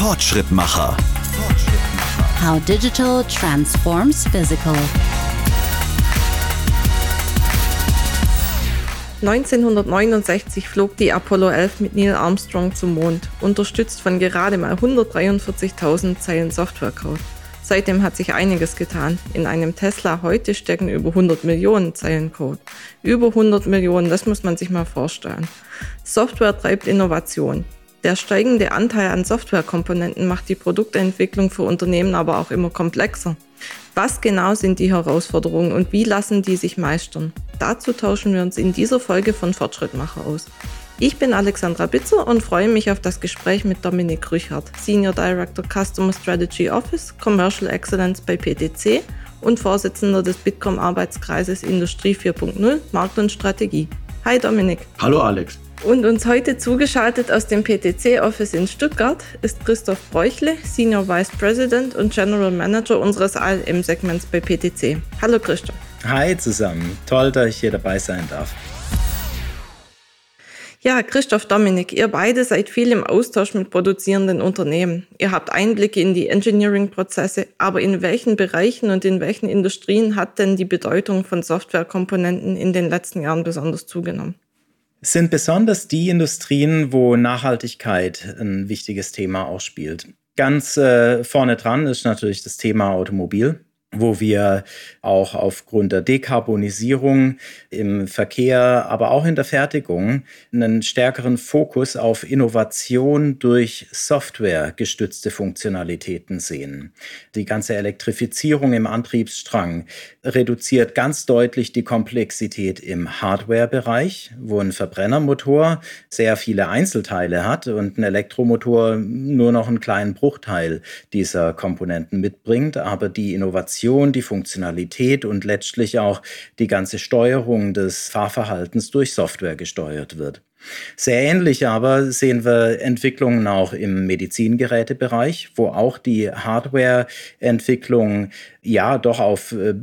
Fortschrittmacher. How digital transforms physical. 1969 flog die Apollo 11 mit Neil Armstrong zum Mond, unterstützt von gerade mal 143.000 Zeilen Softwarecode. Seitdem hat sich einiges getan. In einem Tesla heute stecken über 100 Millionen Zeilen Code. Über 100 Millionen, das muss man sich mal vorstellen. Software treibt Innovation. Der steigende Anteil an Softwarekomponenten macht die Produktentwicklung für Unternehmen aber auch immer komplexer. Was genau sind die Herausforderungen und wie lassen die sich meistern? Dazu tauschen wir uns in dieser Folge von Fortschrittmacher aus. Ich bin Alexandra Bitzer und freue mich auf das Gespräch mit Dominik Rüchert, Senior Director Customer Strategy Office Commercial Excellence bei PTC und Vorsitzender des Bitkom Arbeitskreises Industrie 4.0 Markt und Strategie. Hi Dominik. Hallo Alex. Und uns heute zugeschaltet aus dem PTC-Office in Stuttgart ist Christoph Bräuchle, Senior Vice President und General Manager unseres ALM-Segments bei PTC. Hallo Christoph. Hi zusammen, toll, dass ich hier dabei sein darf. Ja, Christoph Dominik, ihr beide seid viel im Austausch mit produzierenden Unternehmen. Ihr habt Einblicke in die Engineering-Prozesse, aber in welchen Bereichen und in welchen Industrien hat denn die Bedeutung von Softwarekomponenten in den letzten Jahren besonders zugenommen? Sind besonders die Industrien, wo Nachhaltigkeit ein wichtiges Thema auch spielt. Ganz äh, vorne dran ist natürlich das Thema Automobil wo wir auch aufgrund der Dekarbonisierung im Verkehr, aber auch in der Fertigung einen stärkeren Fokus auf Innovation durch Software gestützte Funktionalitäten sehen. Die ganze Elektrifizierung im Antriebsstrang reduziert ganz deutlich die Komplexität im Hardware-Bereich, wo ein Verbrennermotor sehr viele Einzelteile hat und ein Elektromotor nur noch einen kleinen Bruchteil dieser Komponenten mitbringt, aber die Innovation Navigation, die Funktionalität und letztlich auch die ganze Steuerung des Fahrverhaltens durch Software gesteuert wird. Sehr ähnlich aber sehen wir Entwicklungen auch im Medizingerätebereich, wo auch die Hardware-Entwicklung ja doch auf äh,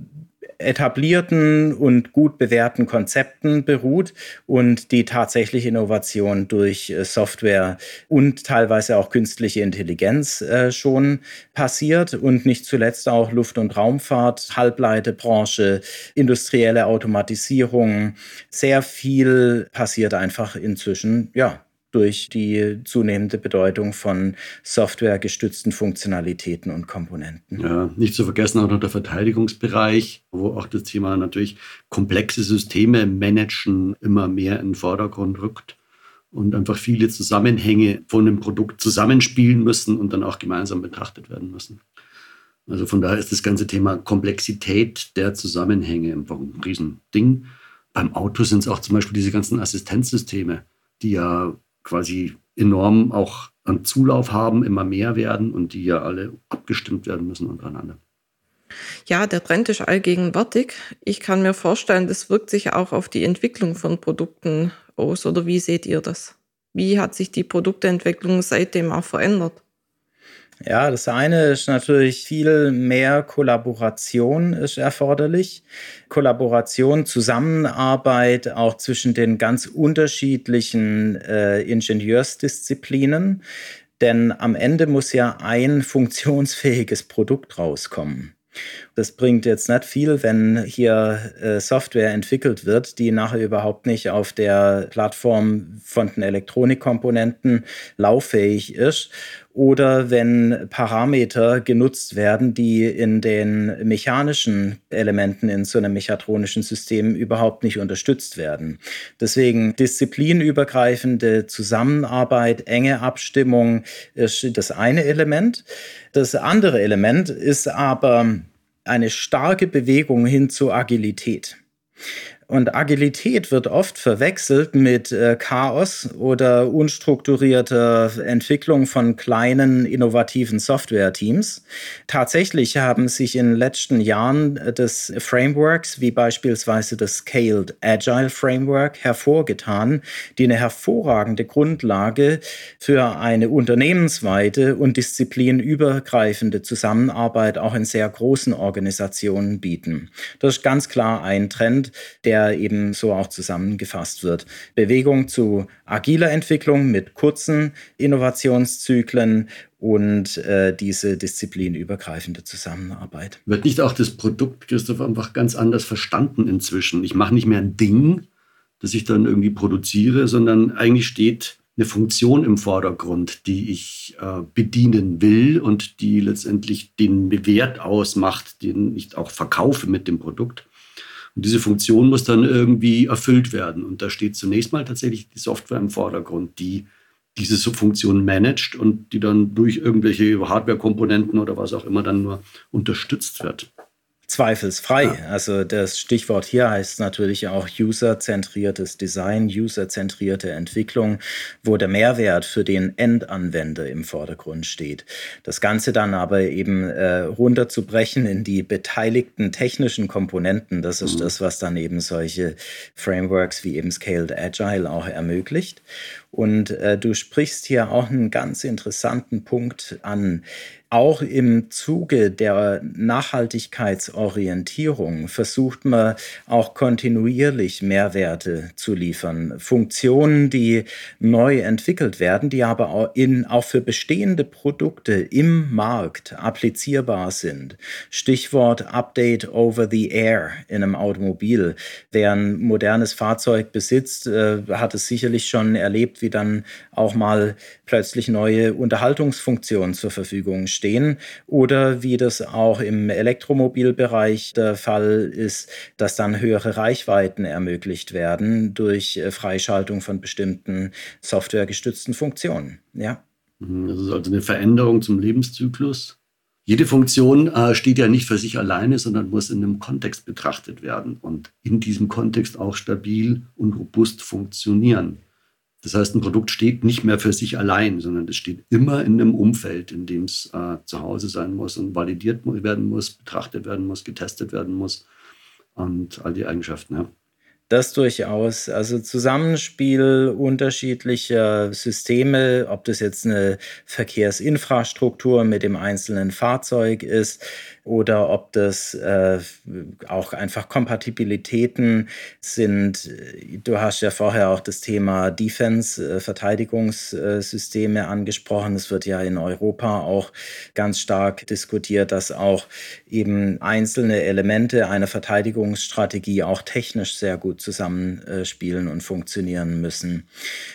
etablierten und gut bewährten Konzepten beruht und die tatsächliche Innovation durch äh, Software und teilweise auch künstliche Intelligenz äh, schon passiert und nicht zuletzt auch Luft- und Raumfahrt, Halbleiterbranche, industrielle Automatisierung. Sehr viel passiert einfach inzwischen, ja, durch die zunehmende Bedeutung von softwaregestützten Funktionalitäten und Komponenten. Ja, nicht zu vergessen auch noch der Verteidigungsbereich, wo auch das Thema natürlich komplexe Systeme managen immer mehr in den Vordergrund rückt und einfach viele Zusammenhänge von dem Produkt zusammenspielen müssen und dann auch gemeinsam betrachtet werden müssen. Also von daher ist das ganze Thema Komplexität der Zusammenhänge einfach ein Riesending. Beim Auto sind es auch zum Beispiel diese ganzen Assistenzsysteme, die ja quasi enorm auch an Zulauf haben, immer mehr werden und die ja alle abgestimmt werden müssen untereinander. Ja, der Trend ist allgegenwärtig. Ich kann mir vorstellen, das wirkt sich auch auf die Entwicklung von Produkten aus. Oder wie seht ihr das? Wie hat sich die Produktentwicklung seitdem auch verändert? Ja, das eine ist natürlich viel mehr Kollaboration ist erforderlich. Kollaboration, Zusammenarbeit auch zwischen den ganz unterschiedlichen äh, Ingenieursdisziplinen. Denn am Ende muss ja ein funktionsfähiges Produkt rauskommen. Das bringt jetzt nicht viel, wenn hier äh, Software entwickelt wird, die nachher überhaupt nicht auf der Plattform von den Elektronikkomponenten lauffähig ist oder wenn Parameter genutzt werden, die in den mechanischen Elementen in so einem mechatronischen System überhaupt nicht unterstützt werden. Deswegen disziplinübergreifende Zusammenarbeit, enge Abstimmung ist das eine Element. Das andere Element ist aber eine starke Bewegung hin zur Agilität. Und Agilität wird oft verwechselt mit äh, Chaos oder unstrukturierter Entwicklung von kleinen innovativen Software-Teams. Tatsächlich haben sich in den letzten Jahren äh, des Frameworks, wie beispielsweise das Scaled Agile Framework, hervorgetan, die eine hervorragende Grundlage für eine unternehmensweite und disziplinübergreifende Zusammenarbeit auch in sehr großen Organisationen bieten. Das ist ganz klar ein Trend, der der eben so auch zusammengefasst wird. Bewegung zu agiler Entwicklung mit kurzen Innovationszyklen und äh, diese disziplinübergreifende Zusammenarbeit. Wird nicht auch das Produkt, Christoph, einfach ganz anders verstanden inzwischen? Ich mache nicht mehr ein Ding, das ich dann irgendwie produziere, sondern eigentlich steht eine Funktion im Vordergrund, die ich äh, bedienen will und die letztendlich den Wert ausmacht, den ich auch verkaufe mit dem Produkt. Und diese Funktion muss dann irgendwie erfüllt werden. Und da steht zunächst mal tatsächlich die Software im Vordergrund, die diese Funktion managt und die dann durch irgendwelche Hardware-Komponenten oder was auch immer dann nur unterstützt wird. Zweifelsfrei. Ja. Also das Stichwort hier heißt natürlich auch userzentriertes Design, userzentrierte Entwicklung, wo der Mehrwert für den Endanwender im Vordergrund steht. Das Ganze dann aber eben äh, runterzubrechen in die beteiligten technischen Komponenten, das ist mhm. das, was dann eben solche Frameworks wie eben Scaled Agile auch ermöglicht. Und äh, du sprichst hier auch einen ganz interessanten Punkt an. Auch im Zuge der Nachhaltigkeitsorientierung versucht man auch kontinuierlich Mehrwerte zu liefern. Funktionen, die neu entwickelt werden, die aber auch, in, auch für bestehende Produkte im Markt applizierbar sind. Stichwort Update over the Air in einem Automobil. Wer ein modernes Fahrzeug besitzt, äh, hat es sicherlich schon erlebt, wie dann auch mal plötzlich neue Unterhaltungsfunktionen zur Verfügung stehen oder wie das auch im Elektromobilbereich der Fall ist, dass dann höhere Reichweiten ermöglicht werden durch äh, Freischaltung von bestimmten softwaregestützten Funktionen. Ja. Mhm, das ist also eine Veränderung zum Lebenszyklus. Jede Funktion äh, steht ja nicht für sich alleine, sondern muss in einem Kontext betrachtet werden und in diesem Kontext auch stabil und robust funktionieren. Das heißt, ein Produkt steht nicht mehr für sich allein, sondern es steht immer in einem Umfeld, in dem es äh, zu Hause sein muss und validiert werden muss, betrachtet werden muss, getestet werden muss und all die Eigenschaften. Ja. Das durchaus. Also Zusammenspiel unterschiedlicher Systeme, ob das jetzt eine Verkehrsinfrastruktur mit dem einzelnen Fahrzeug ist, oder ob das äh, auch einfach Kompatibilitäten sind. Du hast ja vorher auch das Thema Defense, äh, Verteidigungssysteme angesprochen. Es wird ja in Europa auch ganz stark diskutiert, dass auch eben einzelne Elemente einer Verteidigungsstrategie auch technisch sehr gut zusammenspielen und funktionieren müssen.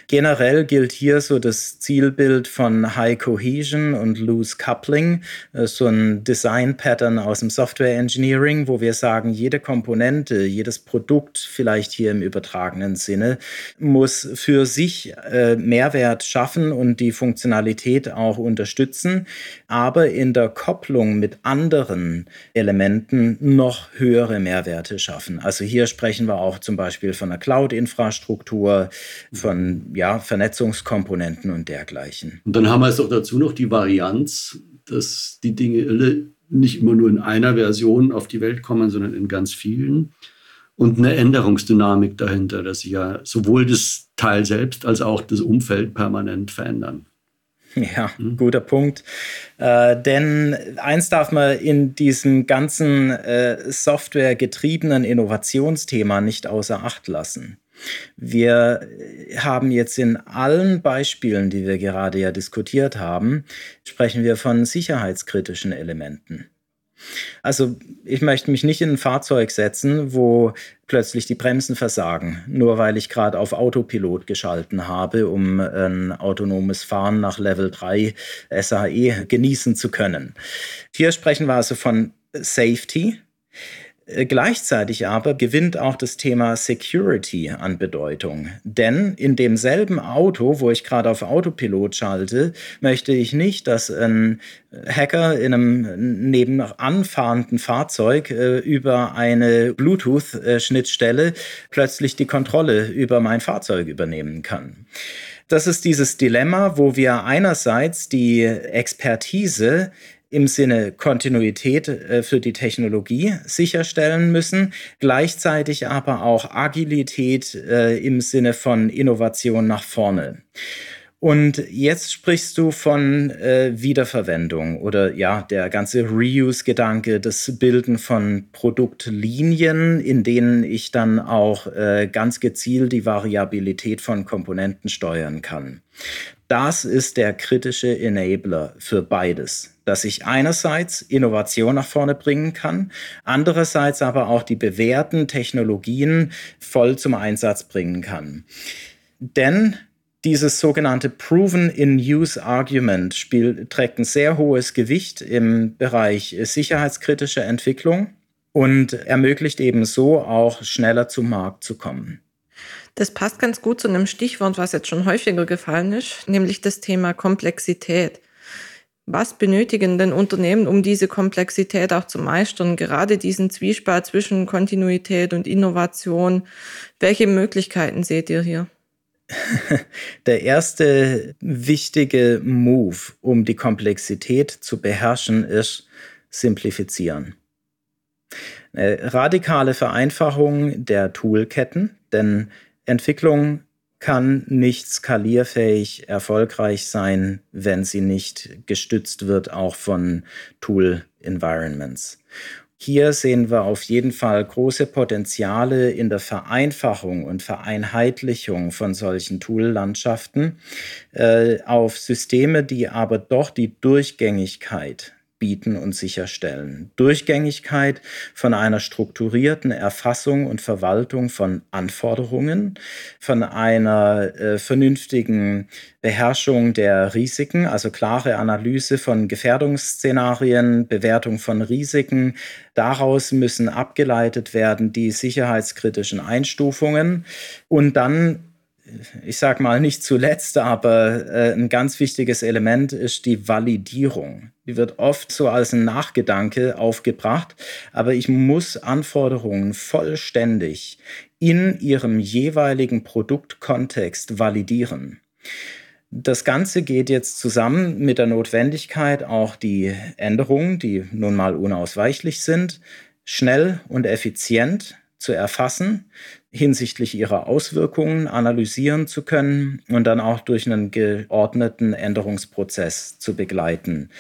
Generell gilt hier so das Zielbild von High Cohesion und Loose Coupling, äh, so ein Design-Pattern Pattern aus dem Software Engineering, wo wir sagen, jede Komponente, jedes Produkt, vielleicht hier im übertragenen Sinne, muss für sich äh, Mehrwert schaffen und die Funktionalität auch unterstützen, aber in der Kopplung mit anderen Elementen noch höhere Mehrwerte schaffen. Also hier sprechen wir auch zum Beispiel von einer Cloud-Infrastruktur, von ja, Vernetzungskomponenten und dergleichen. Und dann haben wir es doch dazu noch die Varianz, dass die Dinge nicht immer nur in einer Version auf die Welt kommen, sondern in ganz vielen. Und eine Änderungsdynamik dahinter, dass sich ja sowohl das Teil selbst als auch das Umfeld permanent verändern. Ja, hm? guter Punkt. Äh, denn eins darf man in diesem ganzen äh, softwaregetriebenen Innovationsthema nicht außer Acht lassen. Wir haben jetzt in allen Beispielen, die wir gerade ja diskutiert haben, sprechen wir von sicherheitskritischen Elementen. Also ich möchte mich nicht in ein Fahrzeug setzen, wo plötzlich die Bremsen versagen, nur weil ich gerade auf Autopilot geschalten habe, um ein autonomes Fahren nach Level 3 SAE genießen zu können. Hier sprechen wir also von Safety. Äh, gleichzeitig aber gewinnt auch das Thema Security an Bedeutung. Denn in demselben Auto, wo ich gerade auf Autopilot schalte, möchte ich nicht, dass ein Hacker in einem nebenanfahrenden Fahrzeug äh, über eine Bluetooth-Schnittstelle plötzlich die Kontrolle über mein Fahrzeug übernehmen kann. Das ist dieses Dilemma, wo wir einerseits die Expertise im Sinne Kontinuität äh, für die Technologie sicherstellen müssen, gleichzeitig aber auch Agilität äh, im Sinne von Innovation nach vorne. Und jetzt sprichst du von äh, Wiederverwendung oder ja, der ganze Reuse-Gedanke, das Bilden von Produktlinien, in denen ich dann auch äh, ganz gezielt die Variabilität von Komponenten steuern kann. Das ist der kritische Enabler für beides, dass ich einerseits Innovation nach vorne bringen kann, andererseits aber auch die bewährten Technologien voll zum Einsatz bringen kann. Denn dieses sogenannte Proven in Use Argument spielt, trägt ein sehr hohes Gewicht im Bereich sicherheitskritischer Entwicklung und ermöglicht eben so auch schneller zum Markt zu kommen. Das passt ganz gut zu einem Stichwort, was jetzt schon häufiger gefallen ist, nämlich das Thema Komplexität. Was benötigen denn Unternehmen, um diese Komplexität auch zu meistern? Gerade diesen Zwiespalt zwischen Kontinuität und Innovation. Welche Möglichkeiten seht ihr hier? Der erste wichtige Move, um die Komplexität zu beherrschen, ist simplifizieren. Eine radikale Vereinfachung der Toolketten, denn Entwicklung kann nicht skalierfähig erfolgreich sein, wenn sie nicht gestützt wird auch von Tool Environments. Hier sehen wir auf jeden Fall große Potenziale in der Vereinfachung und Vereinheitlichung von solchen Tool-Landschaften äh, auf Systeme, die aber doch die Durchgängigkeit bieten und sicherstellen. Durchgängigkeit von einer strukturierten Erfassung und Verwaltung von Anforderungen, von einer äh, vernünftigen Beherrschung der Risiken, also klare Analyse von Gefährdungsszenarien, Bewertung von Risiken. Daraus müssen abgeleitet werden die sicherheitskritischen Einstufungen und dann ich sag mal nicht zuletzt, aber äh, ein ganz wichtiges Element ist die Validierung. Die wird oft so als ein Nachgedanke aufgebracht, aber ich muss Anforderungen vollständig in ihrem jeweiligen Produktkontext validieren. Das Ganze geht jetzt zusammen mit der Notwendigkeit, auch die Änderungen, die nun mal unausweichlich sind, schnell und effizient zu erfassen, hinsichtlich ihrer Auswirkungen analysieren zu können und dann auch durch einen geordneten Änderungsprozess zu begleiten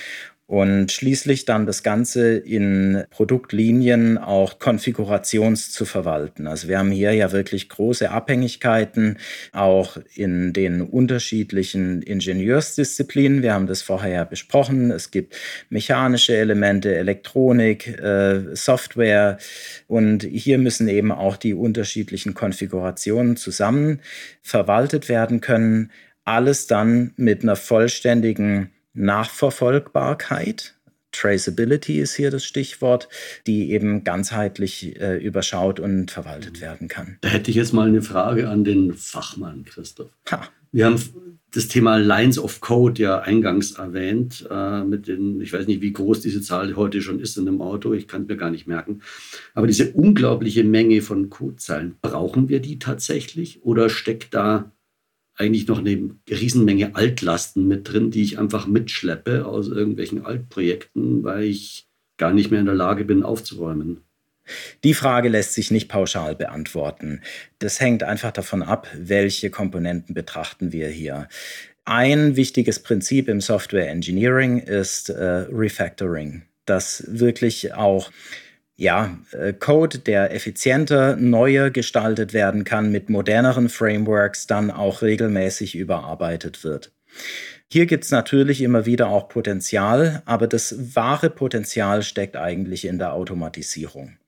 und schließlich dann das Ganze in Produktlinien auch konfigurations zu verwalten. Also wir haben hier ja wirklich große Abhängigkeiten auch in den unterschiedlichen Ingenieursdisziplinen. Wir haben das vorher ja besprochen. Es gibt mechanische Elemente, Elektronik, äh, Software und hier müssen eben auch die unterschiedlichen Konfigurationen zusammen verwaltet werden können. Alles dann mit einer vollständigen Nachverfolgbarkeit. Traceability ist hier das Stichwort, die eben ganzheitlich äh, überschaut und verwaltet werden kann. Da hätte ich jetzt mal eine Frage an den Fachmann, Christoph. Ha. Wir haben das Thema Lines of Code ja eingangs erwähnt, äh, mit den, ich weiß nicht, wie groß diese Zahl heute schon ist in einem Auto, ich kann es mir gar nicht merken. Aber diese unglaubliche Menge von Codezeilen, brauchen wir die tatsächlich oder steckt da eigentlich noch eine Riesenmenge Altlasten mit drin, die ich einfach mitschleppe aus irgendwelchen Altprojekten, weil ich gar nicht mehr in der Lage bin aufzuräumen. Die Frage lässt sich nicht pauschal beantworten. Das hängt einfach davon ab, welche Komponenten betrachten wir hier. Ein wichtiges Prinzip im Software Engineering ist äh, Refactoring, das wirklich auch ja, äh, Code, der effizienter, neuer gestaltet werden kann, mit moderneren Frameworks dann auch regelmäßig überarbeitet wird. Hier gibt es natürlich immer wieder auch Potenzial, aber das wahre Potenzial steckt eigentlich in der Automatisierung.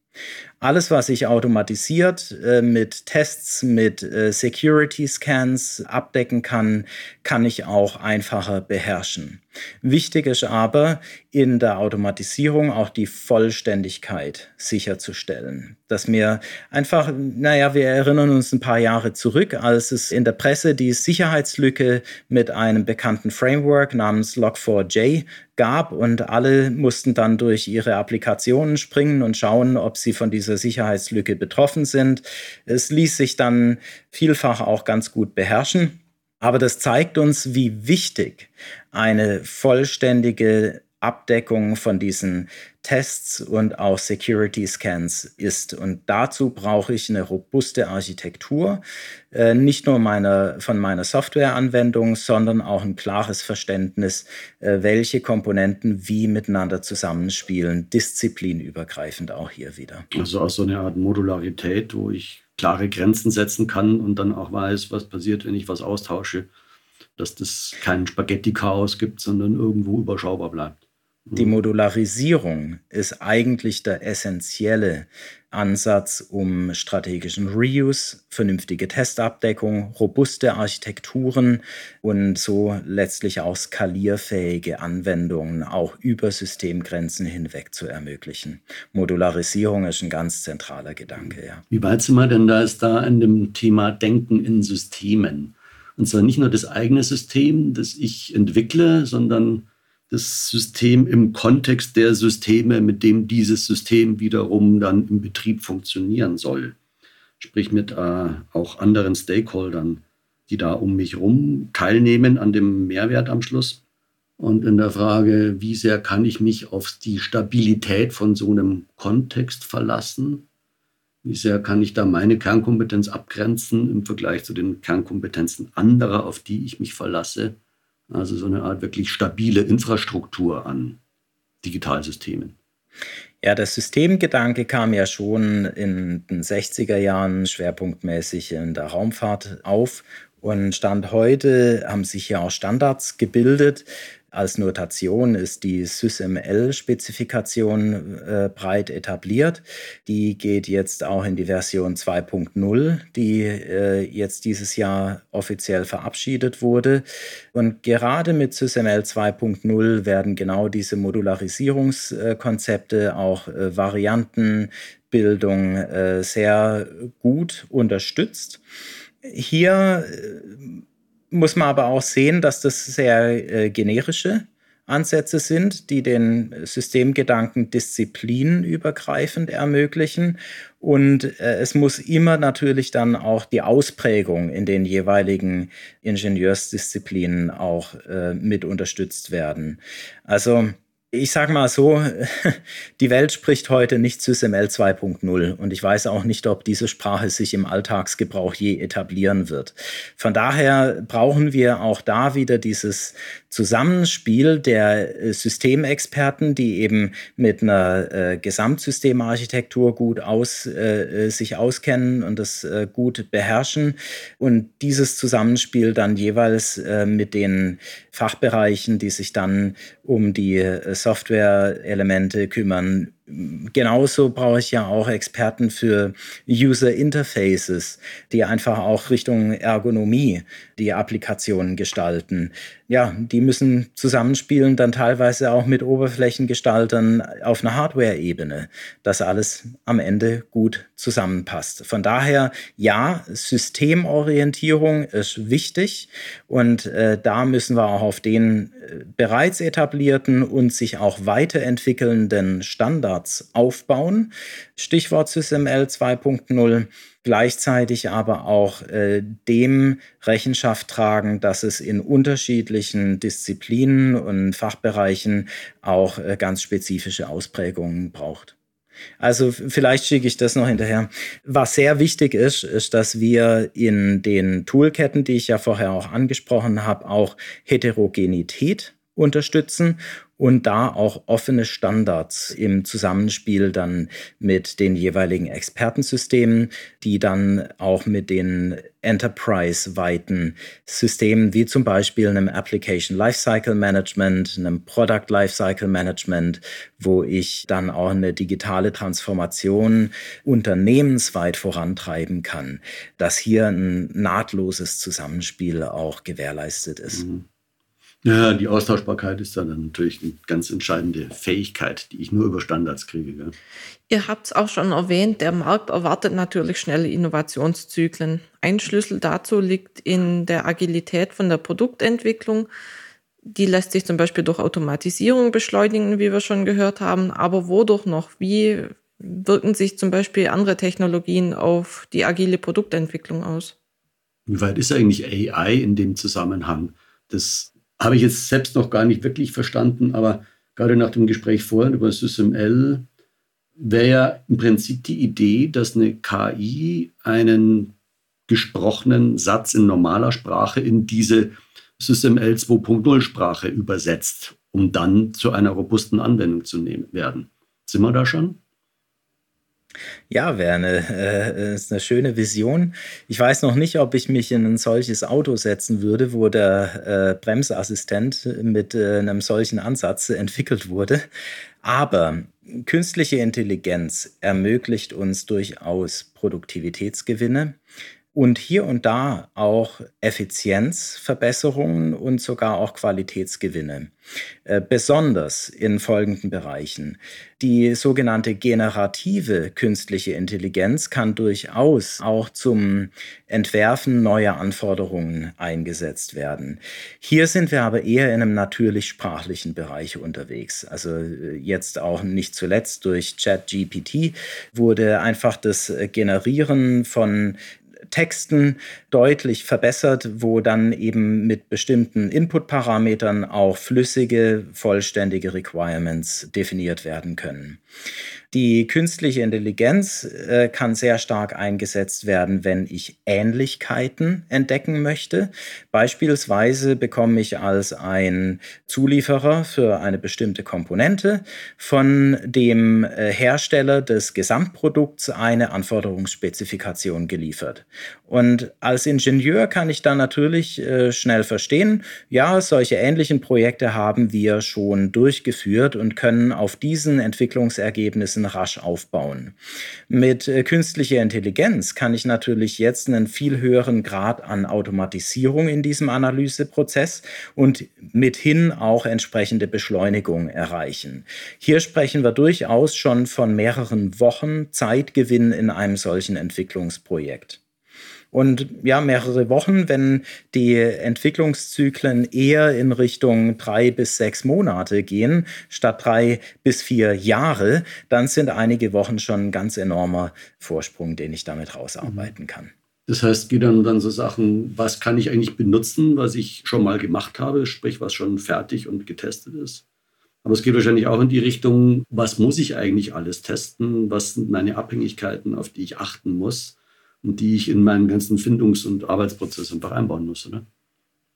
Alles, was ich automatisiert äh, mit Tests, mit äh, Security Scans abdecken kann, kann ich auch einfacher beherrschen. Wichtig ist aber, in der Automatisierung auch die Vollständigkeit sicherzustellen. Dass mir einfach, naja, wir erinnern uns ein paar Jahre zurück, als es in der Presse die Sicherheitslücke mit einem bekannten Framework namens Log4j gab und alle mussten dann durch ihre Applikationen springen und schauen, ob sie von dieser Sicherheitslücke betroffen sind. Es ließ sich dann vielfach auch ganz gut beherrschen. Aber das zeigt uns, wie wichtig eine vollständige Abdeckung von diesen Tests und auch Security Scans ist. Und dazu brauche ich eine robuste Architektur, äh, nicht nur meine, von meiner Softwareanwendung, sondern auch ein klares Verständnis, äh, welche Komponenten wie miteinander zusammenspielen, disziplinübergreifend auch hier wieder. Also auch so eine Art Modularität, wo ich klare Grenzen setzen kann und dann auch weiß, was passiert, wenn ich was austausche. Dass das kein Spaghetti-Chaos gibt, sondern irgendwo überschaubar bleibt. Die Modularisierung ist eigentlich der essentielle Ansatz, um strategischen Reuse, vernünftige Testabdeckung, robuste Architekturen und so letztlich auch skalierfähige Anwendungen auch über Systemgrenzen hinweg zu ermöglichen. Modularisierung ist ein ganz zentraler Gedanke. Ja. Wie weit sind wir denn da ist da an dem Thema Denken in Systemen? Und zwar nicht nur das eigene System, das ich entwickle, sondern das System im Kontext der Systeme, mit dem dieses System wiederum dann im Betrieb funktionieren soll. Sprich mit äh, auch anderen Stakeholdern, die da um mich herum teilnehmen an dem Mehrwert am Schluss. Und in der Frage, wie sehr kann ich mich auf die Stabilität von so einem Kontext verlassen? Wie sehr kann ich da meine Kernkompetenz abgrenzen im Vergleich zu den Kernkompetenzen anderer, auf die ich mich verlasse? Also so eine Art wirklich stabile Infrastruktur an Digitalsystemen. Ja, der Systemgedanke kam ja schon in den 60er Jahren schwerpunktmäßig in der Raumfahrt auf. Und Stand heute haben sich ja auch Standards gebildet, als Notation ist die SysML-Spezifikation äh, breit etabliert. Die geht jetzt auch in die Version 2.0, die äh, jetzt dieses Jahr offiziell verabschiedet wurde. Und gerade mit SysML 2.0 werden genau diese Modularisierungskonzepte, auch äh, Variantenbildung äh, sehr gut unterstützt. Hier äh, muss man aber auch sehen, dass das sehr äh, generische Ansätze sind, die den Systemgedanken disziplinübergreifend ermöglichen. Und äh, es muss immer natürlich dann auch die Ausprägung in den jeweiligen Ingenieursdisziplinen auch äh, mit unterstützt werden. Also ich sage mal so, die Welt spricht heute nicht SysML 2.0 und ich weiß auch nicht, ob diese Sprache sich im Alltagsgebrauch je etablieren wird. Von daher brauchen wir auch da wieder dieses Zusammenspiel der äh, Systemexperten, die eben mit einer äh, Gesamtsystemarchitektur gut aus, äh, sich auskennen und das äh, gut beherrschen und dieses Zusammenspiel dann jeweils äh, mit den Fachbereichen, die sich dann um die äh, Software-Elemente kümmern, genauso brauche ich ja auch Experten für User Interfaces, die einfach auch Richtung Ergonomie die Applikationen gestalten. Ja, die müssen zusammenspielen, dann teilweise auch mit Oberflächengestaltern auf einer Hardware-Ebene, dass alles am Ende gut zusammenpasst. Von daher, ja, Systemorientierung ist wichtig und äh, da müssen wir auch auf den äh, bereits etablierten und sich auch weiterentwickelnden Standards Standards aufbauen. Stichwort SysML 2.0 gleichzeitig aber auch äh, dem Rechenschaft tragen, dass es in unterschiedlichen Disziplinen und Fachbereichen auch äh, ganz spezifische Ausprägungen braucht. Also vielleicht schicke ich das noch hinterher. Was sehr wichtig ist, ist, dass wir in den Toolketten, die ich ja vorher auch angesprochen habe, auch Heterogenität unterstützen und da auch offene Standards im Zusammenspiel dann mit den jeweiligen Expertensystemen, die dann auch mit den Enterprise-weiten Systemen wie zum Beispiel einem Application Lifecycle Management, einem Product Lifecycle Management, wo ich dann auch eine digitale Transformation unternehmensweit vorantreiben kann, dass hier ein nahtloses Zusammenspiel auch gewährleistet ist. Mhm. Ja, die Austauschbarkeit ist dann natürlich eine ganz entscheidende Fähigkeit, die ich nur über Standards kriege. Gell? Ihr habt es auch schon erwähnt, der Markt erwartet natürlich schnelle Innovationszyklen. Ein Schlüssel dazu liegt in der Agilität von der Produktentwicklung. Die lässt sich zum Beispiel durch Automatisierung beschleunigen, wie wir schon gehört haben. Aber wodurch noch? Wie wirken sich zum Beispiel andere Technologien auf die agile Produktentwicklung aus? Wie weit ist eigentlich AI in dem Zusammenhang? Das habe ich jetzt selbst noch gar nicht wirklich verstanden, aber gerade nach dem Gespräch vorhin über SysML, wäre ja im Prinzip die Idee, dass eine KI einen gesprochenen Satz in normaler Sprache in diese SysML 2.0 Sprache übersetzt, um dann zu einer robusten Anwendung zu nehmen, werden. Sind wir da schon? Ja, wäre eine, äh, ist eine schöne Vision. Ich weiß noch nicht, ob ich mich in ein solches Auto setzen würde, wo der äh, Bremsassistent mit äh, einem solchen Ansatz entwickelt wurde. Aber künstliche Intelligenz ermöglicht uns durchaus Produktivitätsgewinne und hier und da auch Effizienzverbesserungen und sogar auch Qualitätsgewinne. Äh, besonders in folgenden Bereichen. Die sogenannte generative künstliche Intelligenz kann durchaus auch zum Entwerfen neuer Anforderungen eingesetzt werden. Hier sind wir aber eher in einem natürlich sprachlichen Bereich unterwegs. Also äh, jetzt auch nicht zuletzt durch ChatGPT wurde einfach das Generieren von Texten deutlich verbessert, wo dann eben mit bestimmten Input-Parametern auch flüssige, vollständige Requirements definiert werden können. Die künstliche Intelligenz äh, kann sehr stark eingesetzt werden, wenn ich Ähnlichkeiten entdecken möchte. Beispielsweise bekomme ich als ein Zulieferer für eine bestimmte Komponente von dem äh, Hersteller des Gesamtprodukts eine Anforderungsspezifikation geliefert. Und als Ingenieur kann ich dann natürlich äh, schnell verstehen, ja, solche ähnlichen Projekte haben wir schon durchgeführt und können auf diesen Entwicklungsergebnissen rasch aufbauen. Mit äh, künstlicher Intelligenz kann ich natürlich jetzt einen viel höheren Grad an Automatisierung in diesem Analyseprozess und mithin auch entsprechende Beschleunigung erreichen. Hier sprechen wir durchaus schon von mehreren Wochen Zeitgewinn in einem solchen Entwicklungsprojekt. Und ja, mehrere Wochen, wenn die Entwicklungszyklen eher in Richtung drei bis sechs Monate gehen, statt drei bis vier Jahre, dann sind einige Wochen schon ein ganz enormer Vorsprung, den ich damit rausarbeiten kann. Das heißt, geht dann dann so Sachen, was kann ich eigentlich benutzen, was ich schon mal gemacht habe, sprich, was schon fertig und getestet ist. Aber es geht wahrscheinlich auch in die Richtung, was muss ich eigentlich alles testen? Was sind meine Abhängigkeiten, auf die ich achten muss? Und die ich in meinen ganzen Findungs- und Arbeitsprozess einfach einbauen muss. Oder?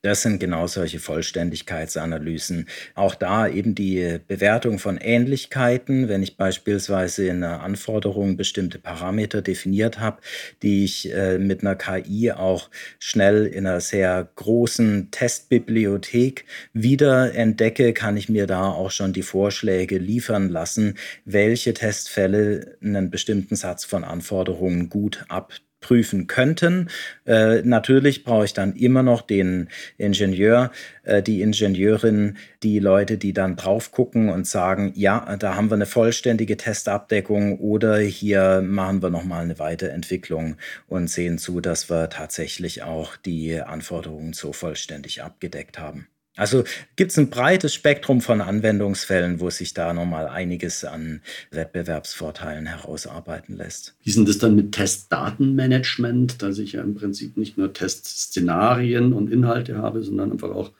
Das sind genau solche Vollständigkeitsanalysen. Auch da eben die Bewertung von Ähnlichkeiten, wenn ich beispielsweise in einer Anforderung bestimmte Parameter definiert habe, die ich äh, mit einer KI auch schnell in einer sehr großen Testbibliothek wieder entdecke, kann ich mir da auch schon die Vorschläge liefern lassen, welche Testfälle einen bestimmten Satz von Anforderungen gut ab prüfen könnten. Äh, natürlich brauche ich dann immer noch den Ingenieur, äh, die Ingenieurin, die Leute, die dann drauf gucken und sagen, ja, da haben wir eine vollständige Testabdeckung oder hier machen wir nochmal eine Weiterentwicklung und sehen zu, dass wir tatsächlich auch die Anforderungen so vollständig abgedeckt haben. Also gibt es ein breites Spektrum von Anwendungsfällen, wo sich da nochmal einiges an Wettbewerbsvorteilen herausarbeiten lässt. Wie denn das dann mit Testdatenmanagement, dass ich ja im Prinzip nicht nur Testszenarien und Inhalte habe, sondern einfach auch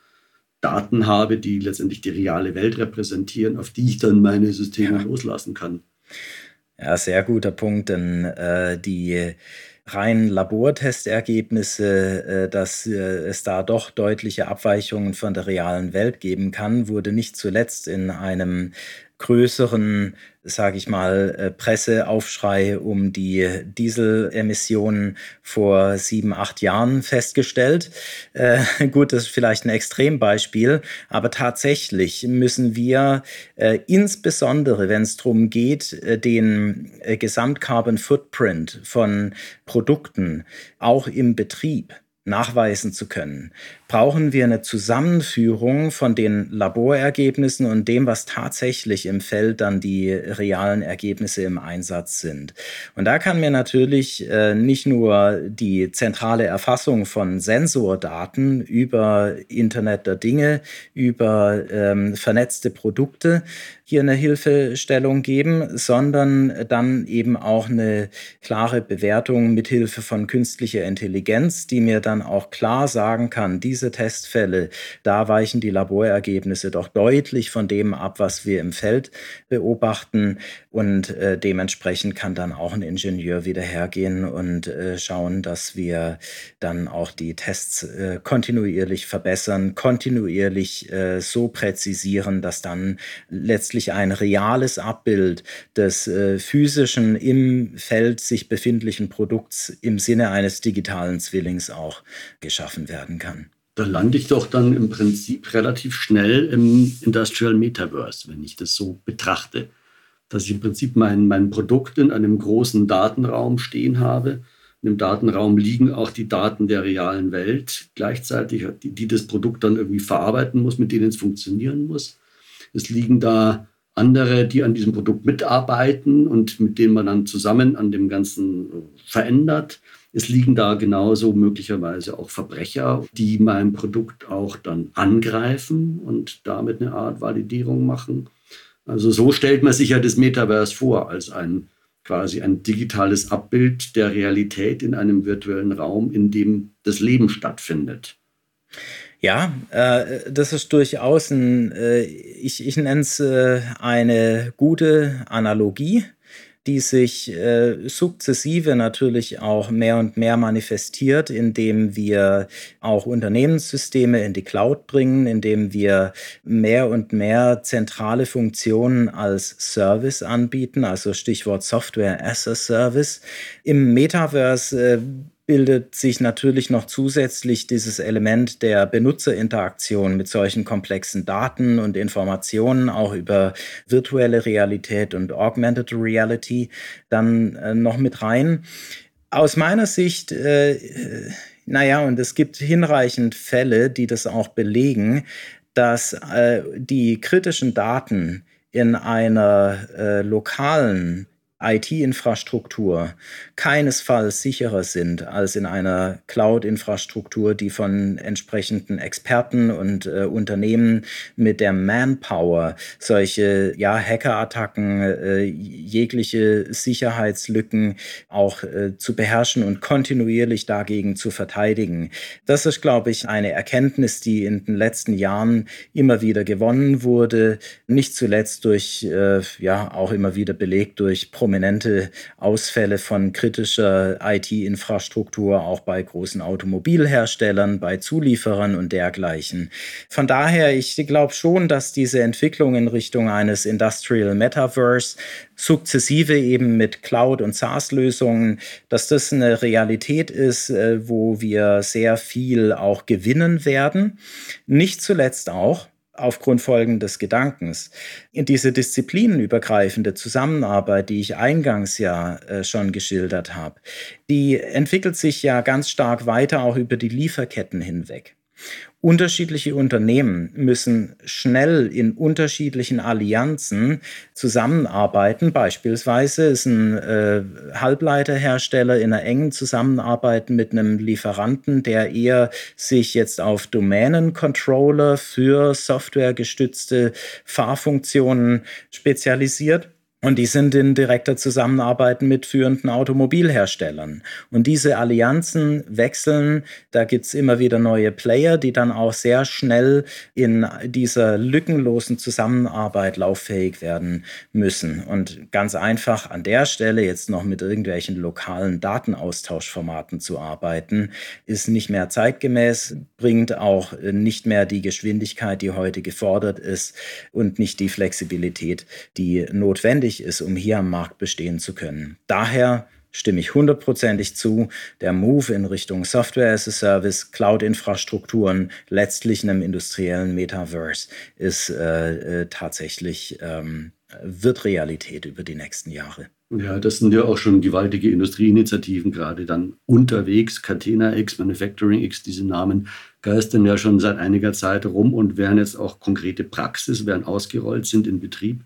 Daten habe, die letztendlich die reale Welt repräsentieren, auf die ich dann meine Systeme ja. loslassen kann? Ja, sehr guter Punkt, denn äh, die rein Labortestergebnisse, äh, dass äh, es da doch deutliche Abweichungen von der realen Welt geben kann, wurde nicht zuletzt in einem größeren, sage ich mal, äh, Presseaufschrei um die Dieselemissionen vor sieben, acht Jahren festgestellt. Äh, gut, das ist vielleicht ein Extrembeispiel, aber tatsächlich müssen wir äh, insbesondere, wenn es darum geht, äh, den äh, Gesamtcarbon Footprint von Produkten auch im Betrieb nachweisen zu können, brauchen wir eine Zusammenführung von den Laborergebnissen und dem, was tatsächlich im Feld dann die realen Ergebnisse im Einsatz sind. Und da kann mir natürlich äh, nicht nur die zentrale Erfassung von Sensordaten über Internet der Dinge, über ähm, vernetzte Produkte hier eine Hilfestellung geben, sondern dann eben auch eine klare Bewertung mithilfe von künstlicher Intelligenz, die mir dann auch klar sagen kann, diese diese Testfälle, da weichen die Laborergebnisse doch deutlich von dem ab, was wir im Feld beobachten. Und äh, dementsprechend kann dann auch ein Ingenieur wieder hergehen und äh, schauen, dass wir dann auch die Tests äh, kontinuierlich verbessern, kontinuierlich äh, so präzisieren, dass dann letztlich ein reales Abbild des äh, physischen im Feld sich befindlichen Produkts im Sinne eines digitalen Zwillings auch geschaffen werden kann. Da lande ich doch dann im Prinzip relativ schnell im Industrial Metaverse, wenn ich das so betrachte dass ich im Prinzip mein, mein Produkt in einem großen Datenraum stehen habe. In dem Datenraum liegen auch die Daten der realen Welt gleichzeitig, die, die das Produkt dann irgendwie verarbeiten muss, mit denen es funktionieren muss. Es liegen da andere, die an diesem Produkt mitarbeiten und mit denen man dann zusammen an dem Ganzen verändert. Es liegen da genauso möglicherweise auch Verbrecher, die mein Produkt auch dann angreifen und damit eine Art Validierung machen. Also so stellt man sich ja das Metaverse vor, als ein quasi ein digitales Abbild der Realität in einem virtuellen Raum, in dem das Leben stattfindet. Ja, äh, das ist durchaus ein, äh, ich, ich nenne es äh, eine gute Analogie die sich äh, sukzessive natürlich auch mehr und mehr manifestiert, indem wir auch Unternehmenssysteme in die Cloud bringen, indem wir mehr und mehr zentrale Funktionen als Service anbieten, also Stichwort Software as a Service. Im Metaverse äh, bildet sich natürlich noch zusätzlich dieses Element der Benutzerinteraktion mit solchen komplexen Daten und Informationen, auch über virtuelle Realität und Augmented Reality, dann äh, noch mit rein. Aus meiner Sicht, äh, naja, und es gibt hinreichend Fälle, die das auch belegen, dass äh, die kritischen Daten in einer äh, lokalen IT-Infrastruktur keinesfalls sicherer sind als in einer Cloud-Infrastruktur, die von entsprechenden Experten und äh, Unternehmen mit der Manpower solche ja, Hackerattacken, äh, jegliche Sicherheitslücken auch äh, zu beherrschen und kontinuierlich dagegen zu verteidigen. Das ist, glaube ich, eine Erkenntnis, die in den letzten Jahren immer wieder gewonnen wurde, nicht zuletzt durch, äh, ja, auch immer wieder belegt durch Pro prominente Ausfälle von kritischer IT-Infrastruktur auch bei großen Automobilherstellern, bei Zulieferern und dergleichen. Von daher, ich glaube schon, dass diese Entwicklung in Richtung eines Industrial Metaverse sukzessive eben mit Cloud- und SaaS-Lösungen, dass das eine Realität ist, äh, wo wir sehr viel auch gewinnen werden. Nicht zuletzt auch, aufgrund folgendes Gedankens. In diese disziplinenübergreifende Zusammenarbeit, die ich eingangs ja äh, schon geschildert habe, die entwickelt sich ja ganz stark weiter auch über die Lieferketten hinweg. Unterschiedliche Unternehmen müssen schnell in unterschiedlichen Allianzen zusammenarbeiten. Beispielsweise ist ein äh, Halbleiterhersteller in einer engen Zusammenarbeit mit einem Lieferanten, der eher sich jetzt auf Domänencontroller für softwaregestützte Fahrfunktionen spezialisiert. Und die sind in direkter Zusammenarbeit mit führenden Automobilherstellern. Und diese Allianzen wechseln, da gibt's immer wieder neue Player, die dann auch sehr schnell in dieser lückenlosen Zusammenarbeit lauffähig werden müssen. Und ganz einfach an der Stelle jetzt noch mit irgendwelchen lokalen Datenaustauschformaten zu arbeiten, ist nicht mehr zeitgemäß, bringt auch nicht mehr die Geschwindigkeit, die heute gefordert ist und nicht die Flexibilität, die notwendig notwendig ist, um hier am Markt bestehen zu können. Daher stimme ich hundertprozentig zu. Der Move in Richtung Software as a Service, Cloud-Infrastrukturen, letztlich einem industriellen Metaverse ist äh, äh, tatsächlich, ähm, wird Realität über die nächsten Jahre. Ja, das sind ja auch schon gewaltige Industrieinitiativen gerade dann unterwegs. Catena X, Manufacturing X, diese Namen geistern ja schon seit einiger Zeit rum und werden jetzt auch konkrete Praxis, werden ausgerollt, sind in Betrieb.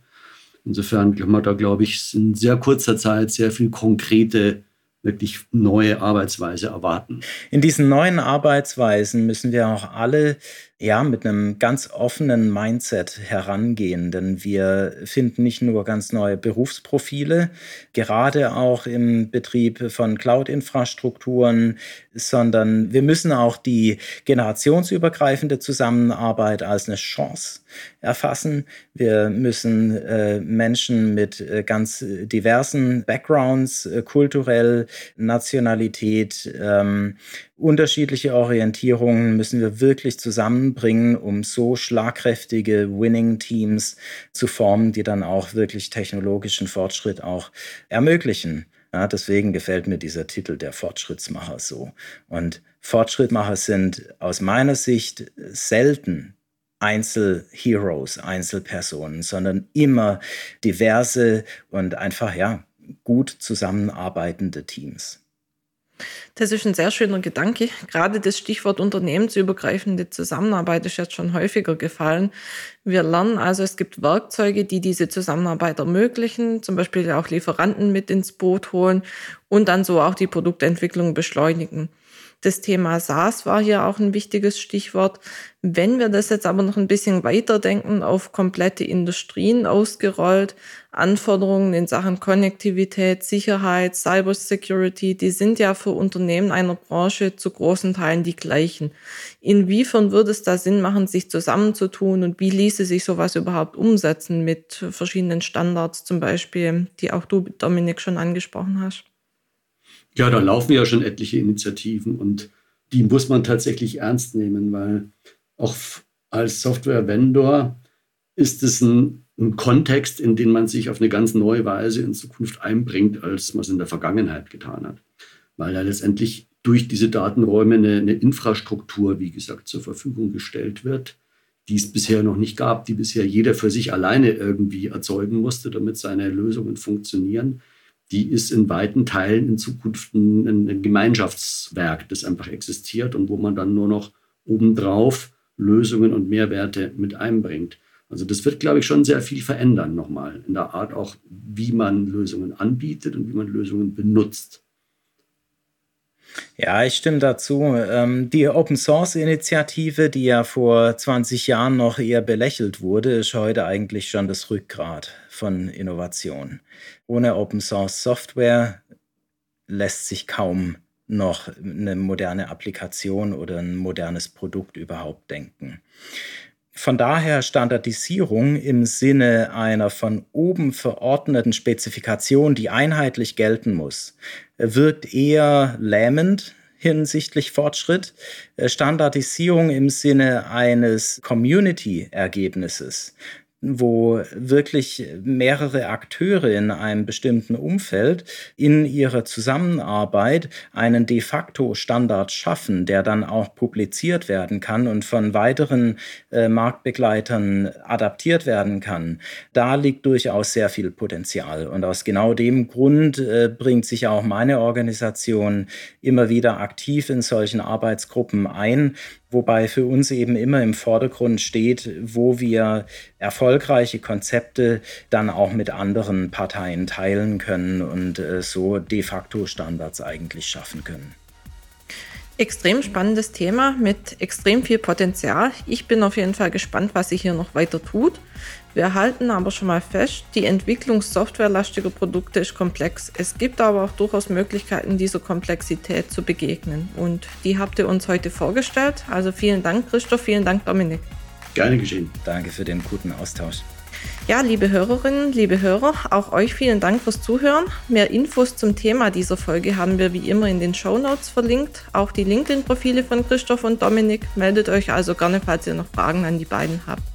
Insofern kann man da, glaube ich, in sehr kurzer Zeit sehr viel konkrete wirklich neue Arbeitsweise erwarten. In diesen neuen Arbeitsweisen müssen wir auch alle ja, mit einem ganz offenen Mindset herangehen, denn wir finden nicht nur ganz neue Berufsprofile, gerade auch im Betrieb von Cloud-Infrastrukturen, sondern wir müssen auch die generationsübergreifende Zusammenarbeit als eine Chance erfassen. Wir müssen äh, Menschen mit äh, ganz diversen Backgrounds, äh, kulturell, Nationalität, ähm, unterschiedliche Orientierungen müssen wir wirklich zusammenbringen, um so schlagkräftige Winning-Teams zu formen, die dann auch wirklich technologischen Fortschritt auch ermöglichen. Ja, deswegen gefällt mir dieser Titel der Fortschrittsmacher so. Und Fortschrittmacher sind aus meiner Sicht selten Einzelheroes, Einzelpersonen, sondern immer diverse und einfach ja gut zusammenarbeitende Teams. Das ist ein sehr schöner Gedanke. Gerade das Stichwort unternehmensübergreifende Zusammenarbeit ist jetzt schon häufiger gefallen. Wir lernen also, es gibt Werkzeuge, die diese Zusammenarbeit ermöglichen, zum Beispiel auch Lieferanten mit ins Boot holen und dann so auch die Produktentwicklung beschleunigen. Das Thema SaaS war hier auch ein wichtiges Stichwort. Wenn wir das jetzt aber noch ein bisschen weiterdenken, auf komplette Industrien ausgerollt, Anforderungen in Sachen Konnektivität, Sicherheit, Cybersecurity, die sind ja für Unternehmen einer Branche zu großen Teilen die gleichen. Inwiefern würde es da Sinn machen, sich zusammenzutun und wie ließe sich sowas überhaupt umsetzen mit verschiedenen Standards zum Beispiel, die auch du, Dominik, schon angesprochen hast? Ja, da laufen ja schon etliche Initiativen und die muss man tatsächlich ernst nehmen, weil auch als Software-Vendor ist es ein, ein, Kontext, in den man sich auf eine ganz neue Weise in Zukunft einbringt, als man es in der Vergangenheit getan hat. Weil ja letztendlich durch diese Datenräume eine, eine Infrastruktur, wie gesagt, zur Verfügung gestellt wird, die es bisher noch nicht gab, die bisher jeder für sich alleine irgendwie erzeugen musste, damit seine Lösungen funktionieren die ist in weiten Teilen in Zukunft ein, ein Gemeinschaftswerk, das einfach existiert und wo man dann nur noch obendrauf Lösungen und Mehrwerte mit einbringt. Also das wird, glaube ich, schon sehr viel verändern nochmal in der Art auch, wie man Lösungen anbietet und wie man Lösungen benutzt. Ja, ich stimme dazu. Ähm, die Open Source Initiative, die ja vor 20 Jahren noch eher belächelt wurde, ist heute eigentlich schon das Rückgrat von Innovation. Ohne Open Source Software lässt sich kaum noch eine moderne Applikation oder ein modernes Produkt überhaupt denken. Von daher Standardisierung im Sinne einer von oben verordneten Spezifikation, die einheitlich gelten muss, wirkt eher lähmend hinsichtlich Fortschritt. Standardisierung im Sinne eines Community-Ergebnisses, wo wirklich mehrere Akteure in einem bestimmten Umfeld in ihrer Zusammenarbeit einen de facto Standard schaffen, der dann auch publiziert werden kann und von weiteren äh, Marktbegleitern adaptiert werden kann. Da liegt durchaus sehr viel Potenzial. Und aus genau dem Grund äh, bringt sich auch meine Organisation immer wieder aktiv in solchen Arbeitsgruppen ein, wobei für uns eben immer im Vordergrund steht, wo wir erfolgreiche Konzepte dann auch mit anderen Parteien teilen können und äh, so de facto Standards eigentlich schaffen können. Extrem spannendes Thema mit extrem viel Potenzial. Ich bin auf jeden Fall gespannt, was sich hier noch weiter tut. Wir halten aber schon mal fest, die Entwicklung softwarelastiger Produkte ist komplex. Es gibt aber auch durchaus Möglichkeiten, dieser Komplexität zu begegnen. Und die habt ihr uns heute vorgestellt. Also vielen Dank, Christoph, vielen Dank, Dominik. Gerne geschehen. Danke für den guten Austausch. Ja, liebe Hörerinnen, liebe Hörer, auch euch vielen Dank fürs Zuhören. Mehr Infos zum Thema dieser Folge haben wir wie immer in den Show Notes verlinkt. Auch die LinkedIn-Profile von Christoph und Dominik. Meldet euch also gerne, falls ihr noch Fragen an die beiden habt.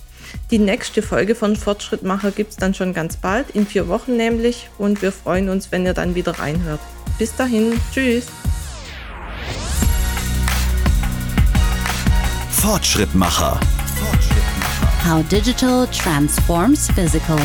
Die nächste Folge von Fortschrittmacher gibt es dann schon ganz bald, in vier Wochen nämlich. Und wir freuen uns, wenn ihr dann wieder reinhört. Bis dahin, tschüss. Fortschrittmacher. How digital transforms physical.